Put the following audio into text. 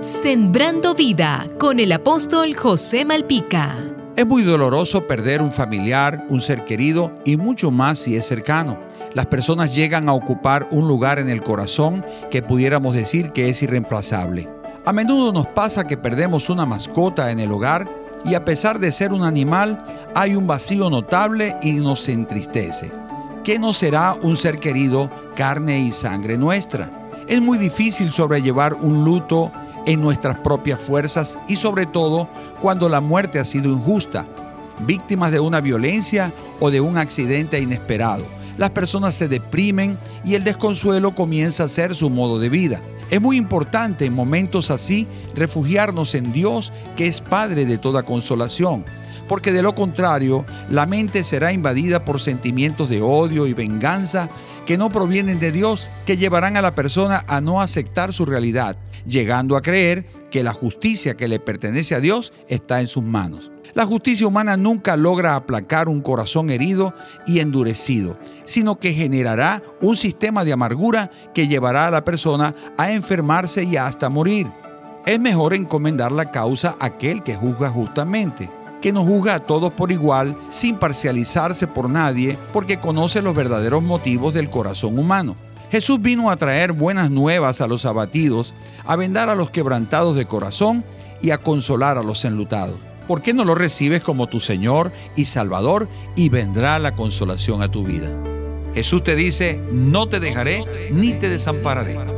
Sembrando vida con el apóstol José Malpica. Es muy doloroso perder un familiar, un ser querido y mucho más si es cercano. Las personas llegan a ocupar un lugar en el corazón que pudiéramos decir que es irreemplazable. A menudo nos pasa que perdemos una mascota en el hogar y a pesar de ser un animal, hay un vacío notable y nos entristece. ¿Qué no será un ser querido, carne y sangre nuestra? Es muy difícil sobrellevar un luto en nuestras propias fuerzas y sobre todo cuando la muerte ha sido injusta, víctimas de una violencia o de un accidente inesperado. Las personas se deprimen y el desconsuelo comienza a ser su modo de vida. Es muy importante en momentos así refugiarnos en Dios, que es Padre de toda consolación, porque de lo contrario la mente será invadida por sentimientos de odio y venganza que no provienen de Dios, que llevarán a la persona a no aceptar su realidad, llegando a creer que la justicia que le pertenece a Dios está en sus manos. La justicia humana nunca logra aplacar un corazón herido y endurecido, sino que generará un sistema de amargura que llevará a la persona a enfermarse y hasta morir. Es mejor encomendar la causa a aquel que juzga justamente, que nos juzga a todos por igual, sin parcializarse por nadie, porque conoce los verdaderos motivos del corazón humano. Jesús vino a traer buenas nuevas a los abatidos, a vendar a los quebrantados de corazón y a consolar a los enlutados. ¿por qué no lo recibes como tu Señor y Salvador y vendrá la consolación a tu vida? Jesús te dice, no te dejaré ni te desampararé.